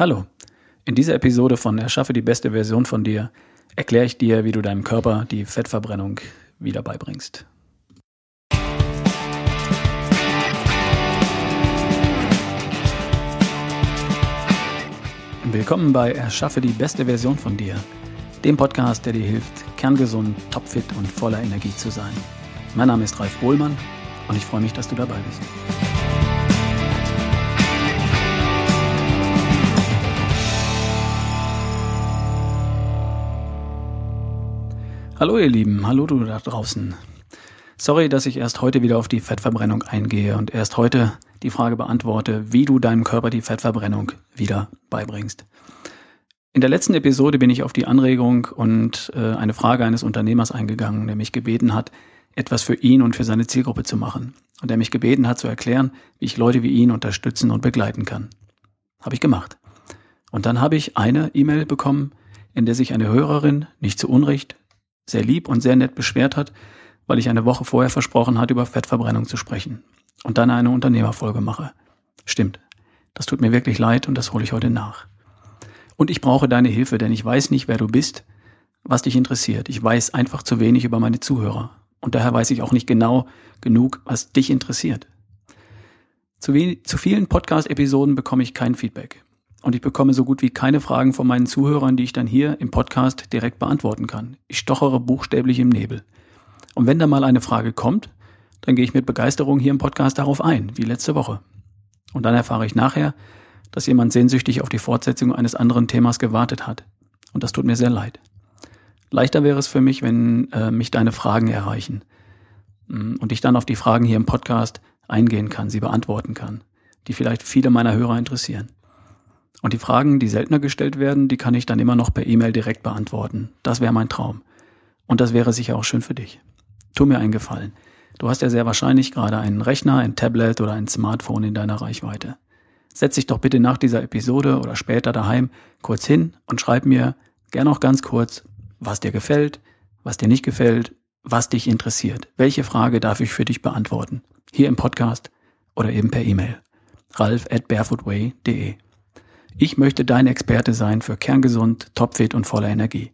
Hallo. In dieser Episode von Erschaffe die beste Version von dir erkläre ich dir, wie du deinem Körper die Fettverbrennung wieder beibringst. Willkommen bei Erschaffe die beste Version von dir, dem Podcast, der dir hilft, kerngesund, topfit und voller Energie zu sein. Mein Name ist Ralf Bohlmann und ich freue mich, dass du dabei bist. Hallo ihr Lieben, hallo du da draußen. Sorry, dass ich erst heute wieder auf die Fettverbrennung eingehe und erst heute die Frage beantworte, wie du deinem Körper die Fettverbrennung wieder beibringst. In der letzten Episode bin ich auf die Anregung und äh, eine Frage eines Unternehmers eingegangen, der mich gebeten hat, etwas für ihn und für seine Zielgruppe zu machen und der mich gebeten hat zu erklären, wie ich Leute wie ihn unterstützen und begleiten kann. Habe ich gemacht. Und dann habe ich eine E-Mail bekommen, in der sich eine Hörerin, nicht zu Unrecht, sehr lieb und sehr nett beschwert hat, weil ich eine Woche vorher versprochen hatte, über Fettverbrennung zu sprechen und dann eine Unternehmerfolge mache. Stimmt. Das tut mir wirklich leid und das hole ich heute nach. Und ich brauche deine Hilfe, denn ich weiß nicht, wer du bist, was dich interessiert. Ich weiß einfach zu wenig über meine Zuhörer. Und daher weiß ich auch nicht genau genug, was dich interessiert. Zu, zu vielen Podcast-Episoden bekomme ich kein Feedback und ich bekomme so gut wie keine Fragen von meinen Zuhörern, die ich dann hier im Podcast direkt beantworten kann. Ich stochere buchstäblich im Nebel. Und wenn da mal eine Frage kommt, dann gehe ich mit Begeisterung hier im Podcast darauf ein, wie letzte Woche. Und dann erfahre ich nachher, dass jemand sehnsüchtig auf die Fortsetzung eines anderen Themas gewartet hat. Und das tut mir sehr leid. Leichter wäre es für mich, wenn äh, mich deine Fragen erreichen mm, und ich dann auf die Fragen hier im Podcast eingehen kann, sie beantworten kann, die vielleicht viele meiner Hörer interessieren. Und die Fragen, die seltener gestellt werden, die kann ich dann immer noch per E-Mail direkt beantworten. Das wäre mein Traum. Und das wäre sicher auch schön für dich. Tu mir einen Gefallen. Du hast ja sehr wahrscheinlich gerade einen Rechner, ein Tablet oder ein Smartphone in deiner Reichweite. Setz dich doch bitte nach dieser Episode oder später daheim kurz hin und schreib mir gern auch ganz kurz, was dir gefällt, was dir nicht gefällt, was dich interessiert. Welche Frage darf ich für dich beantworten? Hier im Podcast oder eben per E-Mail. ralf at barefootway.de ich möchte dein Experte sein für kerngesund, topfit und voller Energie.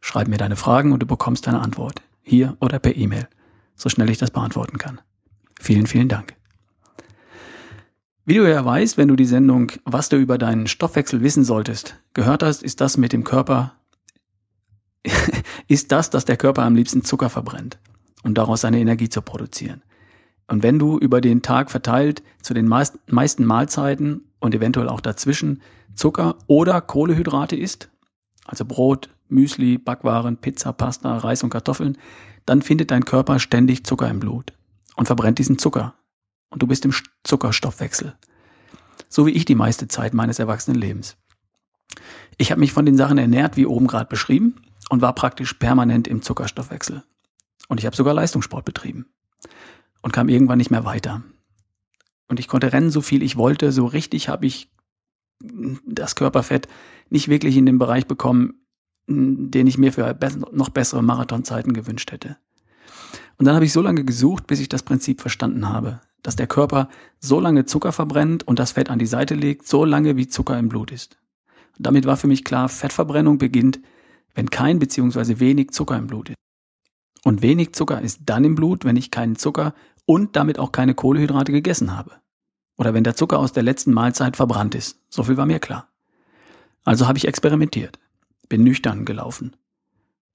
Schreib mir deine Fragen und du bekommst deine Antwort. Hier oder per E-Mail. So schnell ich das beantworten kann. Vielen, vielen Dank. Wie du ja weißt, wenn du die Sendung Was du über deinen Stoffwechsel wissen solltest gehört hast, ist das mit dem Körper, ist das, dass der Körper am liebsten Zucker verbrennt, um daraus seine Energie zu produzieren. Und wenn du über den Tag verteilt zu den meisten Mahlzeiten und eventuell auch dazwischen Zucker oder Kohlehydrate isst, also Brot, Müsli, Backwaren, Pizza, Pasta, Reis und Kartoffeln, dann findet dein Körper ständig Zucker im Blut und verbrennt diesen Zucker. Und du bist im Zuckerstoffwechsel. So wie ich die meiste Zeit meines Erwachsenenlebens. Ich habe mich von den Sachen ernährt, wie oben gerade beschrieben, und war praktisch permanent im Zuckerstoffwechsel. Und ich habe sogar Leistungssport betrieben und kam irgendwann nicht mehr weiter. Und ich konnte rennen, so viel ich wollte. So richtig habe ich das Körperfett nicht wirklich in den Bereich bekommen, den ich mir für noch bessere Marathonzeiten gewünscht hätte. Und dann habe ich so lange gesucht, bis ich das Prinzip verstanden habe, dass der Körper so lange Zucker verbrennt und das Fett an die Seite legt, so lange wie Zucker im Blut ist. Und damit war für mich klar, Fettverbrennung beginnt, wenn kein bzw. wenig Zucker im Blut ist. Und wenig Zucker ist dann im Blut, wenn ich keinen Zucker und damit auch keine Kohlehydrate gegessen habe. Oder wenn der Zucker aus der letzten Mahlzeit verbrannt ist. So viel war mir klar. Also habe ich experimentiert. Bin nüchtern gelaufen.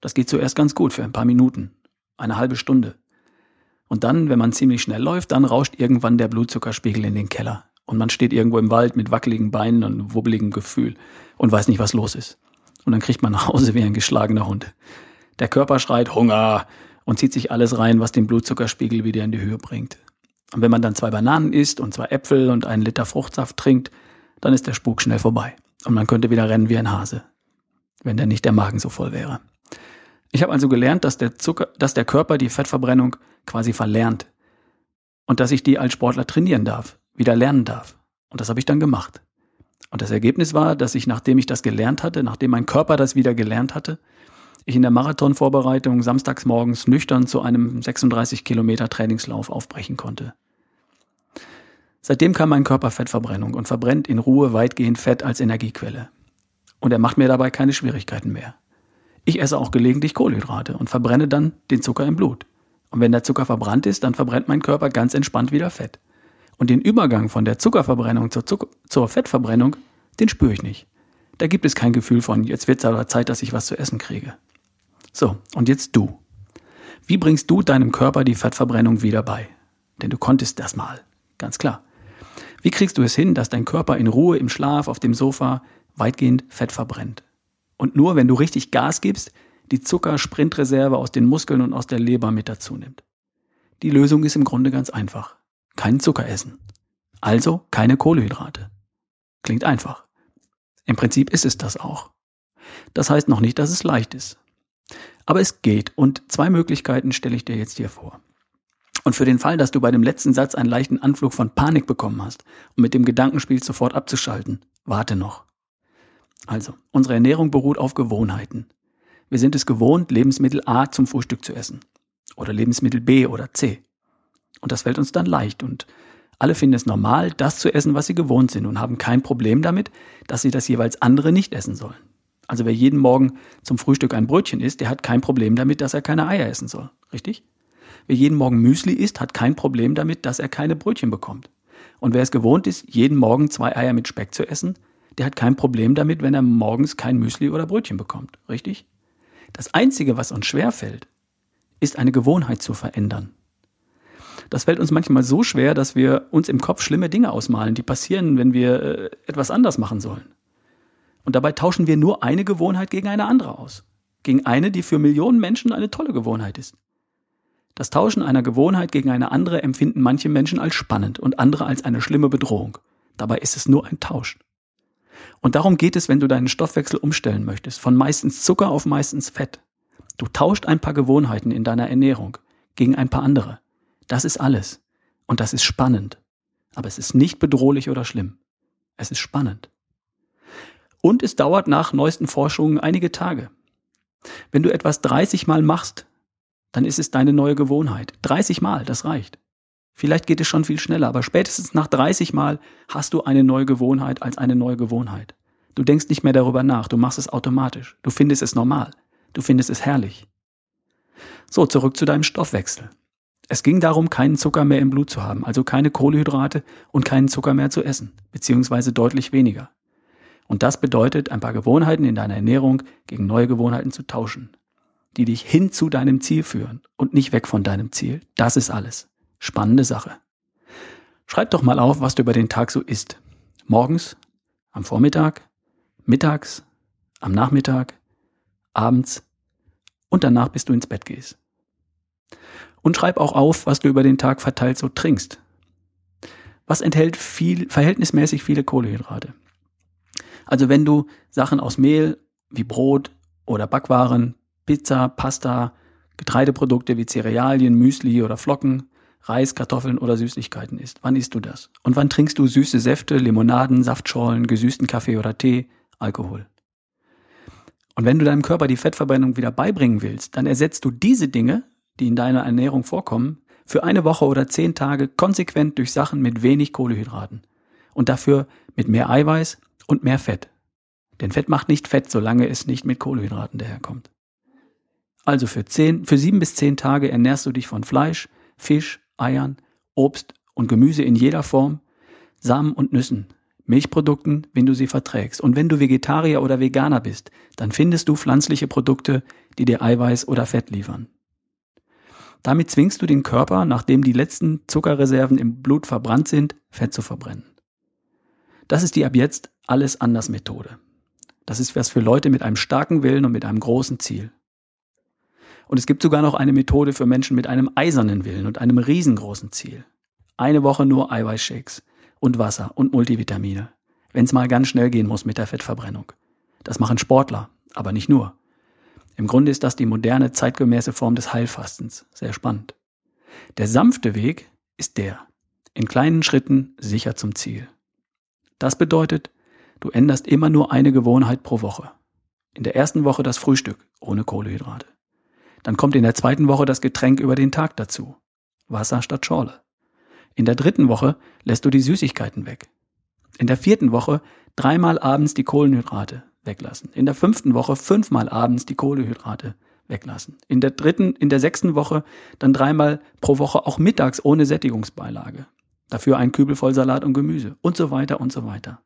Das geht zuerst ganz gut für ein paar Minuten. Eine halbe Stunde. Und dann, wenn man ziemlich schnell läuft, dann rauscht irgendwann der Blutzuckerspiegel in den Keller. Und man steht irgendwo im Wald mit wackeligen Beinen und wubbeligem Gefühl und weiß nicht, was los ist. Und dann kriegt man nach Hause wie ein geschlagener Hund. Der Körper schreit Hunger und zieht sich alles rein, was den Blutzuckerspiegel wieder in die Höhe bringt. Und wenn man dann zwei Bananen isst und zwei Äpfel und einen Liter Fruchtsaft trinkt, dann ist der Spuk schnell vorbei. Und man könnte wieder rennen wie ein Hase, wenn denn nicht der Magen so voll wäre. Ich habe also gelernt, dass der Zucker, dass der Körper die Fettverbrennung quasi verlernt. Und dass ich die als Sportler trainieren darf, wieder lernen darf. Und das habe ich dann gemacht. Und das Ergebnis war, dass ich, nachdem ich das gelernt hatte, nachdem mein Körper das wieder gelernt hatte, ich in der Marathonvorbereitung samstags morgens nüchtern zu einem 36 Kilometer Trainingslauf aufbrechen konnte. Seitdem kann mein Körper Fettverbrennung und verbrennt in Ruhe weitgehend Fett als Energiequelle. Und er macht mir dabei keine Schwierigkeiten mehr. Ich esse auch gelegentlich Kohlenhydrate und verbrenne dann den Zucker im Blut. Und wenn der Zucker verbrannt ist, dann verbrennt mein Körper ganz entspannt wieder Fett. Und den Übergang von der Zuckerverbrennung zur, Zucker zur Fettverbrennung, den spüre ich nicht. Da gibt es kein Gefühl von, jetzt wird es aber Zeit, dass ich was zu essen kriege. So, und jetzt du. Wie bringst du deinem Körper die Fettverbrennung wieder bei? Denn du konntest das mal, ganz klar. Wie kriegst du es hin, dass dein Körper in Ruhe im Schlaf auf dem Sofa weitgehend Fett verbrennt? Und nur wenn du richtig Gas gibst, die Zuckersprintreserve aus den Muskeln und aus der Leber mit dazu nimmt. Die Lösung ist im Grunde ganz einfach. Kein Zucker essen. Also keine Kohlehydrate. Klingt einfach. Im Prinzip ist es das auch. Das heißt noch nicht, dass es leicht ist. Aber es geht und zwei Möglichkeiten stelle ich dir jetzt hier vor. Und für den Fall, dass du bei dem letzten Satz einen leichten Anflug von Panik bekommen hast, um mit dem Gedankenspiel sofort abzuschalten, warte noch. Also, unsere Ernährung beruht auf Gewohnheiten. Wir sind es gewohnt, Lebensmittel A zum Frühstück zu essen. Oder Lebensmittel B oder C. Und das fällt uns dann leicht und alle finden es normal, das zu essen, was sie gewohnt sind und haben kein Problem damit, dass sie das jeweils andere nicht essen sollen. Also wer jeden Morgen zum Frühstück ein Brötchen isst, der hat kein Problem damit, dass er keine Eier essen soll. Richtig? Wer jeden Morgen Müsli isst, hat kein Problem damit, dass er keine Brötchen bekommt. Und wer es gewohnt ist, jeden Morgen zwei Eier mit Speck zu essen, der hat kein Problem damit, wenn er morgens kein Müsli oder Brötchen bekommt. Richtig? Das Einzige, was uns schwerfällt, ist eine Gewohnheit zu verändern. Das fällt uns manchmal so schwer, dass wir uns im Kopf schlimme Dinge ausmalen, die passieren, wenn wir äh, etwas anders machen sollen. Und dabei tauschen wir nur eine Gewohnheit gegen eine andere aus. Gegen eine, die für Millionen Menschen eine tolle Gewohnheit ist. Das Tauschen einer Gewohnheit gegen eine andere empfinden manche Menschen als spannend und andere als eine schlimme Bedrohung. Dabei ist es nur ein Tausch. Und darum geht es, wenn du deinen Stoffwechsel umstellen möchtest, von meistens Zucker auf meistens Fett. Du tauscht ein paar Gewohnheiten in deiner Ernährung gegen ein paar andere. Das ist alles. Und das ist spannend. Aber es ist nicht bedrohlich oder schlimm. Es ist spannend. Und es dauert nach neuesten Forschungen einige Tage. Wenn du etwas 30 Mal machst, dann ist es deine neue Gewohnheit. 30 Mal, das reicht. Vielleicht geht es schon viel schneller, aber spätestens nach 30 Mal hast du eine neue Gewohnheit als eine neue Gewohnheit. Du denkst nicht mehr darüber nach, du machst es automatisch. Du findest es normal. Du findest es herrlich. So, zurück zu deinem Stoffwechsel. Es ging darum, keinen Zucker mehr im Blut zu haben, also keine Kohlenhydrate und keinen Zucker mehr zu essen, beziehungsweise deutlich weniger. Und das bedeutet, ein paar Gewohnheiten in deiner Ernährung gegen neue Gewohnheiten zu tauschen, die dich hin zu deinem Ziel führen und nicht weg von deinem Ziel. Das ist alles. Spannende Sache. Schreib doch mal auf, was du über den Tag so isst. Morgens, am Vormittag, mittags, am Nachmittag, abends und danach, bis du ins Bett gehst. Und schreib auch auf, was du über den Tag verteilt so trinkst. Was enthält viel, verhältnismäßig viele Kohlehydrate? Also wenn du Sachen aus Mehl wie Brot oder Backwaren, Pizza, Pasta, Getreideprodukte wie Cerealien, Müsli oder Flocken, Reis, Kartoffeln oder Süßigkeiten isst. Wann isst du das? Und wann trinkst du süße Säfte, Limonaden, Saftschorlen, gesüßten Kaffee oder Tee, Alkohol? Und wenn du deinem Körper die Fettverbrennung wieder beibringen willst, dann ersetzt du diese Dinge, die in deiner Ernährung vorkommen, für eine Woche oder zehn Tage konsequent durch Sachen mit wenig Kohlehydraten. Und dafür mit mehr Eiweiß, und mehr Fett. Denn Fett macht nicht Fett, solange es nicht mit Kohlenhydraten daherkommt. Also für, zehn, für sieben bis zehn Tage ernährst du dich von Fleisch, Fisch, Eiern, Obst und Gemüse in jeder Form, Samen und Nüssen, Milchprodukten, wenn du sie verträgst. Und wenn du Vegetarier oder Veganer bist, dann findest du pflanzliche Produkte, die dir Eiweiß oder Fett liefern. Damit zwingst du den Körper, nachdem die letzten Zuckerreserven im Blut verbrannt sind, Fett zu verbrennen. Das ist die ab jetzt alles anders Methode. Das ist was für Leute mit einem starken Willen und mit einem großen Ziel. Und es gibt sogar noch eine Methode für Menschen mit einem eisernen Willen und einem riesengroßen Ziel. Eine Woche nur Eiweißshakes und Wasser und Multivitamine, wenn es mal ganz schnell gehen muss mit der Fettverbrennung. Das machen Sportler, aber nicht nur. Im Grunde ist das die moderne, zeitgemäße Form des Heilfastens. Sehr spannend. Der sanfte Weg ist der. In kleinen Schritten sicher zum Ziel. Das bedeutet, du änderst immer nur eine Gewohnheit pro Woche. In der ersten Woche das Frühstück ohne Kohlehydrate. Dann kommt in der zweiten Woche das Getränk über den Tag dazu. Wasser statt Schorle. In der dritten Woche lässt du die Süßigkeiten weg. In der vierten Woche dreimal abends die Kohlenhydrate weglassen. In der fünften Woche fünfmal abends die Kohlenhydrate weglassen. In der dritten, in der sechsten Woche dann dreimal pro Woche auch mittags ohne Sättigungsbeilage. Dafür ein Kübel voll Salat und Gemüse und so weiter und so weiter.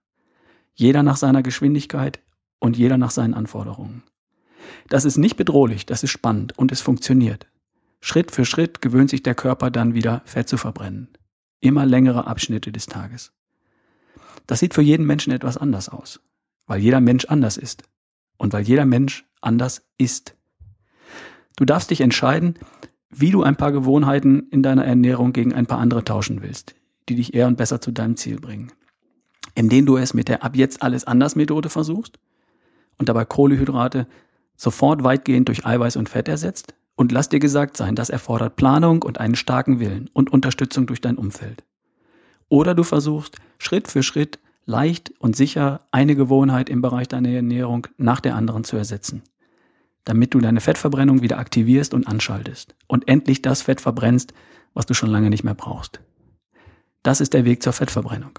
Jeder nach seiner Geschwindigkeit und jeder nach seinen Anforderungen. Das ist nicht bedrohlich, das ist spannend und es funktioniert. Schritt für Schritt gewöhnt sich der Körper dann wieder Fett zu verbrennen. Immer längere Abschnitte des Tages. Das sieht für jeden Menschen etwas anders aus, weil jeder Mensch anders ist und weil jeder Mensch anders ist. Du darfst dich entscheiden, wie du ein paar Gewohnheiten in deiner Ernährung gegen ein paar andere tauschen willst, die dich eher und besser zu deinem Ziel bringen. Indem du es mit der ab jetzt alles anders Methode versuchst und dabei Kohlehydrate sofort weitgehend durch Eiweiß und Fett ersetzt und lass dir gesagt sein, das erfordert Planung und einen starken Willen und Unterstützung durch dein Umfeld. Oder du versuchst Schritt für Schritt leicht und sicher eine Gewohnheit im Bereich deiner Ernährung nach der anderen zu ersetzen damit du deine Fettverbrennung wieder aktivierst und anschaltest und endlich das Fett verbrennst, was du schon lange nicht mehr brauchst. Das ist der Weg zur Fettverbrennung.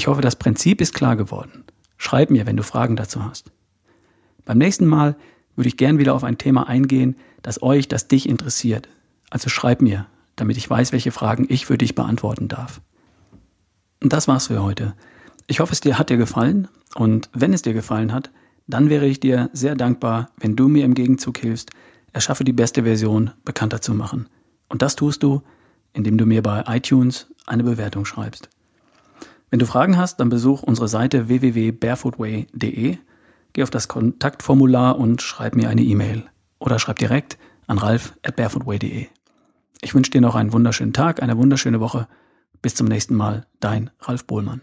Ich hoffe, das Prinzip ist klar geworden. Schreib mir, wenn du Fragen dazu hast. Beim nächsten Mal würde ich gern wieder auf ein Thema eingehen, das euch, das dich interessiert. Also schreib mir, damit ich weiß, welche Fragen ich für dich beantworten darf. Und das war's für heute. Ich hoffe, es dir hat dir gefallen und wenn es dir gefallen hat, dann wäre ich dir sehr dankbar, wenn du mir im Gegenzug hilfst, erschaffe die beste Version bekannter zu machen. Und das tust du, indem du mir bei iTunes eine Bewertung schreibst. Wenn du Fragen hast, dann besuch unsere Seite www.barefootway.de, geh auf das Kontaktformular und schreib mir eine E-Mail oder schreib direkt an ralf at barefootway.de. Ich wünsche dir noch einen wunderschönen Tag, eine wunderschöne Woche. Bis zum nächsten Mal, dein Ralf Bohlmann.